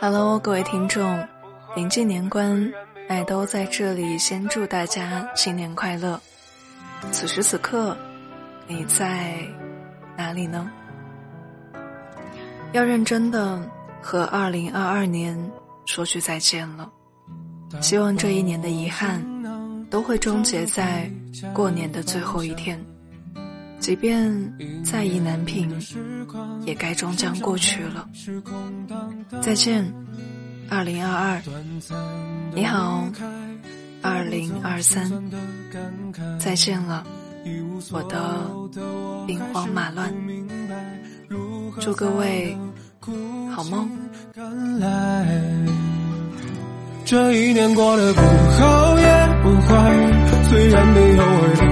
Hello，各位听众，临近年关，爱都在这里先祝大家新年快乐。此时此刻，你在哪里呢？要认真的和二零二二年说句再见了。希望这一年的遗憾都会终结在过年的最后一天，即便再意难平，也该终将过去了。再见，二零二二。你好，二零二三。再见了，我的兵荒马乱。祝各位好梦。这一年过得不好也不坏，虽然没有儿女印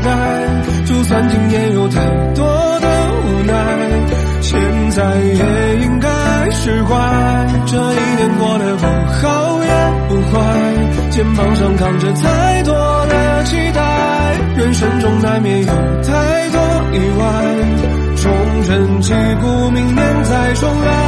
在，就算今年有太多的无奈，现在也应该释怀。这一年过得不好也不坏，肩膀上扛着太多的期待，人生中难免有太多意外，重振旗鼓，明年再重来，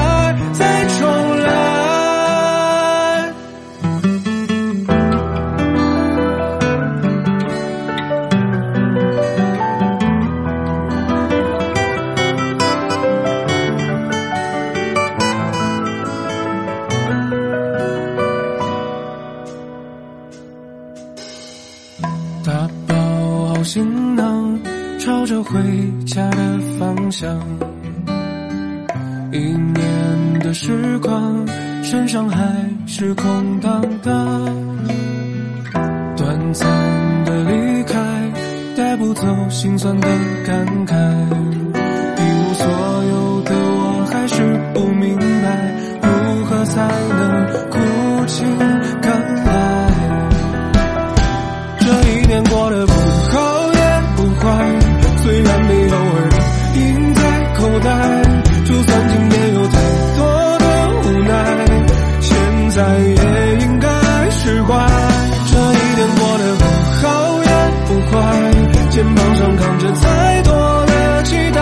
行囊，朝着回家的方向。一年的时光，身上还是空荡荡。短暂的离开，带不走心酸的感慨。一无所有的我，还是不明白，如何才能苦尽也应该释怀。这一年过得不好也不坏，肩膀上扛着太多的期待，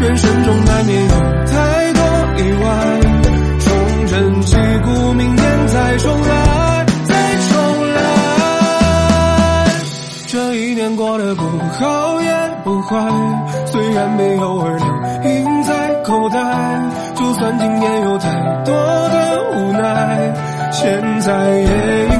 人生中难免有太多意外，重整旗鼓，明天再重来，再重来。这一年过得不好也不坏，虽然没有二两银在口袋，就算今年有太多。现在也